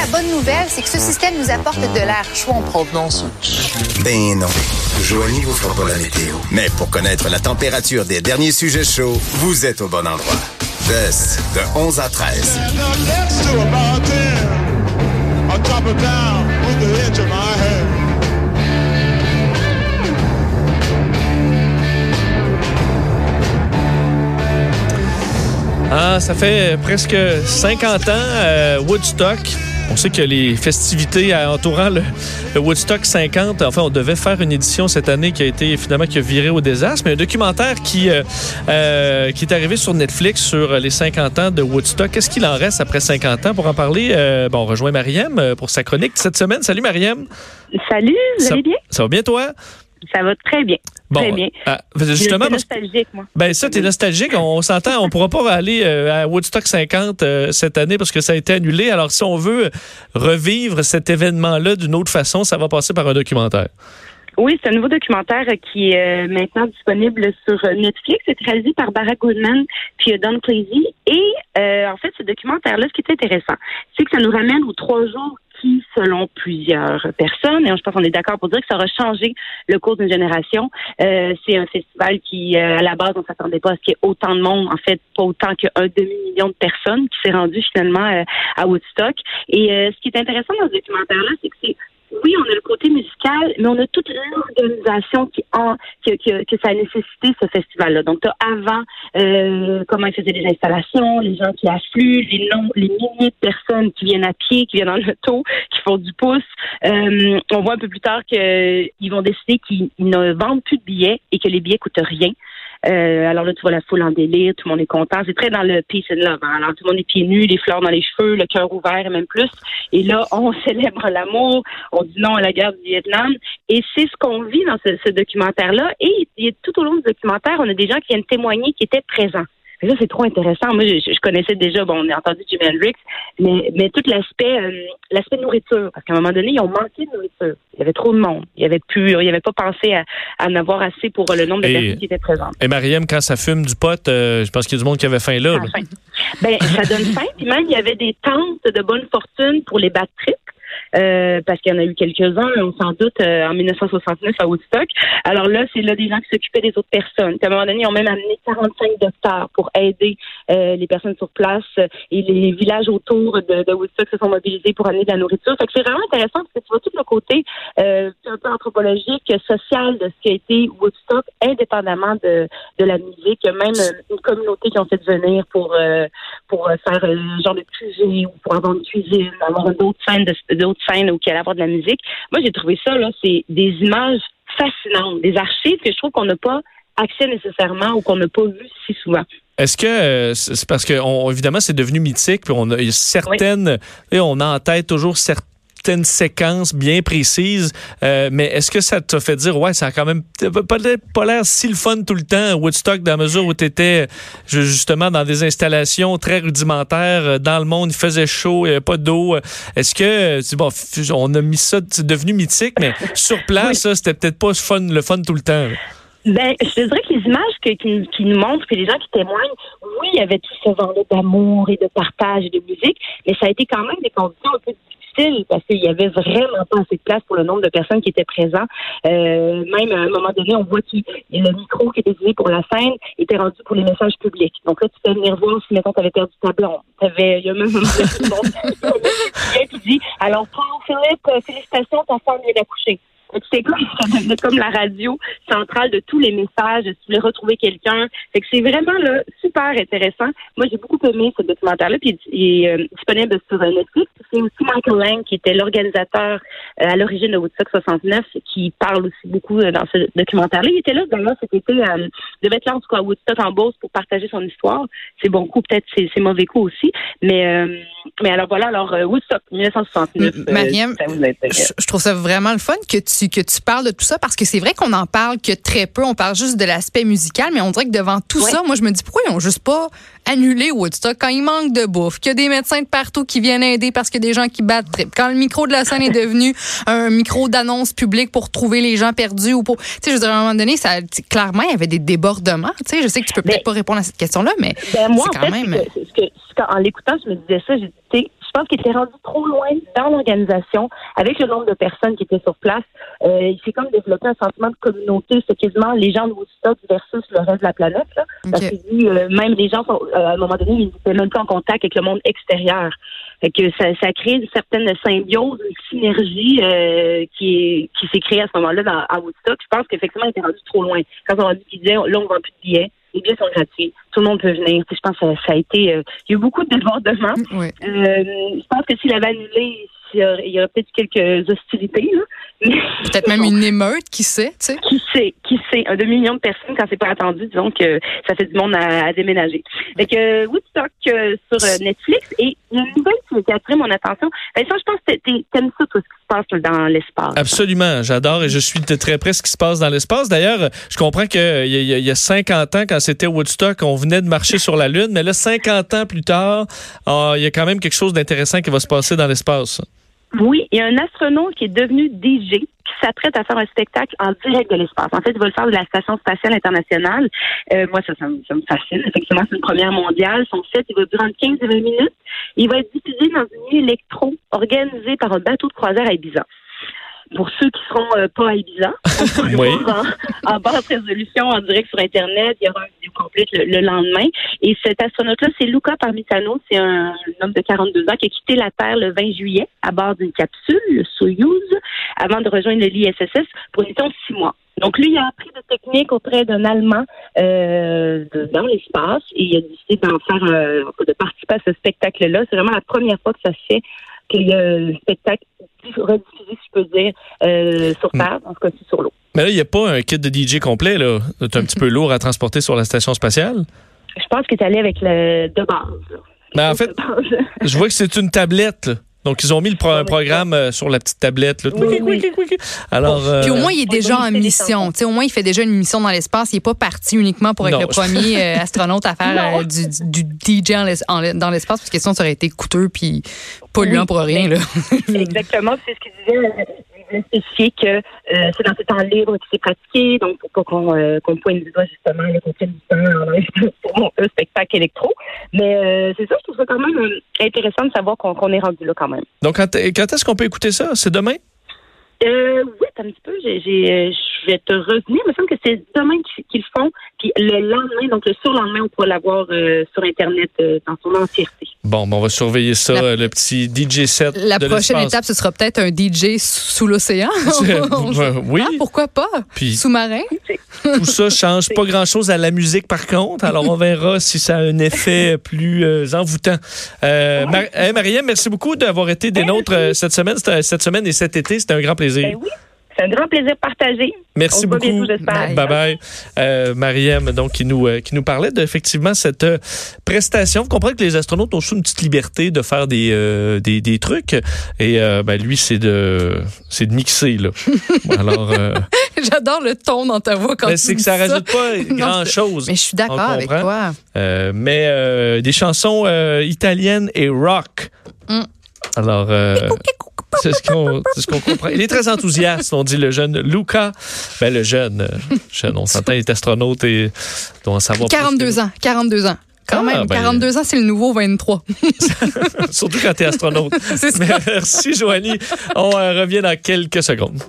la bonne nouvelle, c'est que ce système nous apporte de l'air chaud en provenance. Ben non. Joignez vous fera pas la météo. Mais pour connaître la température des derniers sujets chauds, vous êtes au bon endroit. Veste de 11 à 13. Ah, ça fait presque 50 ans, euh, Woodstock. On sait que les festivités entourant le, Woodstock 50, enfin, on devait faire une édition cette année qui a été finalement qui a viré au désastre, mais un documentaire qui, euh, euh, qui est arrivé sur Netflix sur les 50 ans de Woodstock. Qu'est-ce qu'il en reste après 50 ans? Pour en parler, bon, on rejoint Mariem pour sa chronique cette semaine. Salut Mariem. Salut, vous allez bien? Ça va bien toi? Ça va très bien. Bon, très bien. Ah, justement, je nostalgique, moi. Ben ça, t'es nostalgique. On s'entend, on pourra pas aller euh, à Woodstock 50 euh, cette année parce que ça a été annulé. Alors, si on veut revivre cet événement-là d'une autre façon, ça va passer par un documentaire. Oui, c'est un nouveau documentaire qui est euh, maintenant disponible sur Netflix. C'est réalisé par Barack Goodman puis Don Clasey. Et en fait, ce documentaire-là, ce qui est intéressant, c'est que ça nous ramène aux trois jours qui, selon plusieurs personnes, et je pense qu'on est d'accord pour dire que ça aura changé le cours d'une génération. Euh, c'est un festival qui, euh, à la base, on s'attendait pas à ce qu'il y ait autant de monde, en fait, pas autant qu'un demi-million de personnes qui s'est rendu finalement euh, à Woodstock. Et ce qui est intéressant dans ce documentaire-là, c'est que c'est oui, on a le côté musical, mais on a toute l'organisation qui, en, que, que, ça a nécessité ce festival-là. Donc, as avant euh, comment ils faisaient les installations, les gens qui affluent, les noms, les milliers de personnes qui viennent à pied, qui viennent en auto, qui font du pouce. Euh, on voit un peu plus tard qu'ils vont décider qu'ils ne vendent plus de billets et que les billets coûtent rien. Euh, alors là, tu vois la foule en délire, tout le monde est content. C'est très dans le peace and love. Hein. Alors tout le monde est pieds nus, les fleurs dans les cheveux, le cœur ouvert et même plus. Et là, on célèbre l'amour, on dit non à la guerre du Vietnam. Et c'est ce qu'on vit dans ce, documentaire-là. Et, et tout au long du documentaire, on a des gens qui viennent témoigner qui étaient présents. Ça, c'est trop intéressant. Moi, je, connaissais déjà, bon, on a entendu Jimi Hendrix, mais, mais tout l'aspect euh, l'aspect nourriture. Parce qu'à un moment donné, ils ont manqué de nourriture. Il y avait trop de monde. Il y avait plus, il y avait pas pensé à, en avoir assez pour le nombre de personnes qui étaient présentes. Et Mariam, quand ça fume du pot, euh, je pense qu'il y a du monde qui avait faim là. Ben, ça donne faim. Puis même, il y avait des tentes de bonne fortune pour les bad trips. Euh, parce qu'il y en a eu quelques-uns, on s'en doute, euh, en 1969 à Woodstock. Alors là, c'est là des gens qui s'occupaient des autres personnes. à un moment donné, ils ont même amené 45 docteurs pour aider euh, les personnes sur place et les villages autour de, de, Woodstock se sont mobilisés pour amener de la nourriture. Fait que c'est vraiment intéressant parce que tu vois tout le côté un peu anthropologique, social de ce qui a été Woodstock, indépendamment de, de la musique. Même une communauté qui ont fait venir pour pour faire un genre de cuisine ou pour avoir une cuisine, avoir d'autres scènes d'autres scène ou qu'il allait avoir de la musique. Moi, j'ai trouvé ça, là, c'est des images fascinantes, des archives que je trouve qu'on n'a pas accès nécessairement ou qu'on n'a pas vu si souvent. Est-ce que euh, c'est parce que évidemment c'est devenu mythique puis on a certaines on a en tête toujours certaines une séquence bien précise, euh, mais est-ce que ça t'a fait dire, ouais, ça a quand même pas, pas l'air si le fun tout le temps, Woodstock, dans la mesure où tu étais justement dans des installations très rudimentaires, euh, dans le monde, il faisait chaud, il n'y avait pas d'eau. Est-ce que, bon, on a mis ça, c'est devenu mythique, mais sur place, c'était peut-être pas fun, le fun tout le temps. Ben, je te dirais que les images que, qui, nous montrent, que les gens qui témoignent, oui, il y avait tout ce vent-là d'amour et de partage et de musique, mais ça a été quand même des conditions un peu parce qu'il y avait vraiment pas assez de place pour le nombre de personnes qui étaient présentes. Euh, même à un moment donné, on voit que le micro qui était utilisé pour la scène était rendu pour les messages publics. Donc là, tu peux venir voir si, mettons, tu avais perdu ta blonde. il y a même un qui dit, alors, Paul Philippe, félicitations, ta femme vient d'accoucher. C'est comme, comme la radio centrale de tous les messages, si vous voulez retrouver quelqu'un. Fait que c'est vraiment là, super intéressant. Moi, j'ai beaucoup aimé ce documentaire-là, puis il est euh, disponible sur Netflix. C'est aussi Michael Lang, qui était l'organisateur euh, à l'origine de Woodstock 69, qui parle aussi beaucoup euh, dans ce documentaire-là. Il était là, d'ailleurs, cet été, euh, devait être là, en tout cas, à Woodstock en Beauce pour partager son histoire. C'est bon coup, peut-être c'est, mauvais coup aussi. Mais, mais alors voilà, alors Woodstock 1969. Mariam, je trouve ça vraiment le fun que tu que tu parles de tout ça parce que c'est vrai qu'on en parle que très peu. On parle juste de l'aspect musical, mais on dirait que devant tout ça, moi, je me dis pourquoi ils ont juste pas annulé Woodstock? Quand il manque de bouffe, qu'il y a des médecins de partout qui viennent aider parce qu'il y a des gens qui battent trip. Quand le micro de la scène est devenu un micro d'annonce publique pour trouver les gens perdus ou pour, tu sais, je veux dire, à un moment donné, ça, clairement, il y avait des débordements. Tu sais, je sais que tu peux peut-être pas répondre à cette question-là, mais ben, moi, quand même. en l'écoutant, je me disais ça, j'ai je pense qu'il était rendu trop loin dans l'organisation avec le nombre de personnes qui étaient sur place. Euh, il s'est comme développé un sentiment de communauté. C'est quasiment les gens de Woodstock versus le reste de la planète. Là. Parce que euh, même les gens, sont, euh, à un moment donné, ils n'étaient même pas en contact avec le monde extérieur. Fait que ça, ça crée une certaine symbiose, une synergie euh, qui, qui s'est créée à ce moment-là à Woodstock. Je pense qu'effectivement, il était rendu trop loin. Quand on a dit qu'il disait, là, on vend plus de billets les billets sont gratuits. Tout le monde peut venir. Je pense que ça, a été. Euh, il y a eu beaucoup de débordements. Oui. Euh, je pense que s'il avait annulé, il y aurait, peut-être quelques hostilités. Peut-être même une émeute, qui sait, tu sais? Qui sait, qui sait? Un demi-million de personnes, quand c'est pas attendu, disons que ça fait du monde à, déménager. Fait que euh, Woodstock euh, sur euh, Netflix et une nouvelle qui a attiré mon attention. Ben, ça, je pense que t'aimes ça, tout ce qui se passe dans l'espace. Absolument, j'adore et je suis de très près ce qui se passe dans l'espace. D'ailleurs, je comprends qu'il y, y, y, a 50 ans, quand c'était Woodstock, on venait de marcher sur la Lune, mais là, 50 ans plus tard, ah, il y a quand même quelque chose d'intéressant qui va se passer dans l'espace. Oui, il y a un astronaute qui est devenu DJ qui s'apprête à faire un spectacle en direct de l'espace. En fait, il va le faire de la Station spatiale internationale. Euh, moi, ça, ça, me, fascine. Effectivement, c'est une première mondiale. Son set, il va durer 15 20 minutes. Il va être diffusé dans une nuit électro organisée par un bateau de croisière à Ibiza pour ceux qui seront euh, pas à Ibiza, oui. en, en, basse résolution en direct sur Internet. Il y aura une vidéo complète le, lendemain. Et cet astronaute-là, c'est Luca Parmitano. C'est un, homme de 42 ans qui a quitté la Terre le 20 juillet à bord d'une capsule, le Soyuz, avant de rejoindre l'ISSS pour une mission de six mois. Donc lui, il a appris des techniques auprès d'un Allemand euh, dans l'espace et il a décidé d'en faire, euh, de participer à ce spectacle-là. C'est vraiment la première fois que ça se fait qu'il y a un spectacle rediffusé, si je peux dire, euh, sur mm. Terre, en ce cas-ci sur l'eau. Mais là, il n'y a pas un kit de DJ complet, là. C'est un petit peu lourd à transporter sur la station spatiale? Je pense que tu allé avec le de base. Mais ben, en fait, je vois que c'est une tablette. Donc, ils ont mis le programme euh, sur la petite tablette. Là. Alors, euh, Puis au moins, il est déjà en mission. au moins, il fait déjà une mission dans l'espace. Il n'est pas parti uniquement pour être le premier euh, astronaute à faire du, du, DJ dans l'espace, parce que sinon, ça aurait été coûteux puis polluant pour rien. Là. Exactement. C'est ce qu'il disait spécifier que euh, c'est dans ce temps libre que c'est pratiqué, donc pour pas qu'on euh, pointe du doigt justement le côté du temps pour un spectacle électro. Mais euh, c'est ça, je trouve ça quand même intéressant de savoir qu'on est rendu là quand même. Donc, quand est-ce qu'on peut écouter ça? C'est demain? Euh, oui, un petit peu. J'ai, euh, je vais te revenir. Il me semble que c'est demain qu'ils font. Puis le lendemain, donc le surlendemain, on pourra l'avoir euh, sur Internet euh, dans son entièreté. Bon, on va surveiller ça, le petit DJ set. La prochaine étape, ce sera peut-être un DJ sous l'océan. oui. Ah, pourquoi pas? Sous-marin? Tout ça change pas grand-chose à la musique, par contre. Alors, on verra si ça a un effet plus envoûtant. Euh, Marianne, merci beaucoup d'avoir été des nôtres cette semaine, cette semaine et cet été. C'était un grand plaisir. Ben oui. C'est un grand plaisir partagé. Merci beaucoup. bye bye. Euh, Mariam, donc qui nous euh, qui nous parlait d'effectivement cette euh, prestation. Vous comprenez que les astronautes ont une petite liberté de faire des euh, des, des, trucs et ben, lui c'est de c'est de mixer là. Alors j'adore le ton dans ta voix quand ben, c'est que ça, rajoute pas grand chose. Mais je suis d'accord avec toi. mais des chansons italiennes et rock. Mm. Alors c'est ce qu'on comprend. Il est très enthousiaste, on dit le jeune Luca. Ben, le jeune, euh, jeune on s'entend, il est astronaute et doit savoir 42 ans, 42 ans. Quand ah, même, 42 ben, ans, c'est le nouveau 23. Surtout quand tu es astronaute. Merci, Joanie. On euh, revient dans quelques secondes.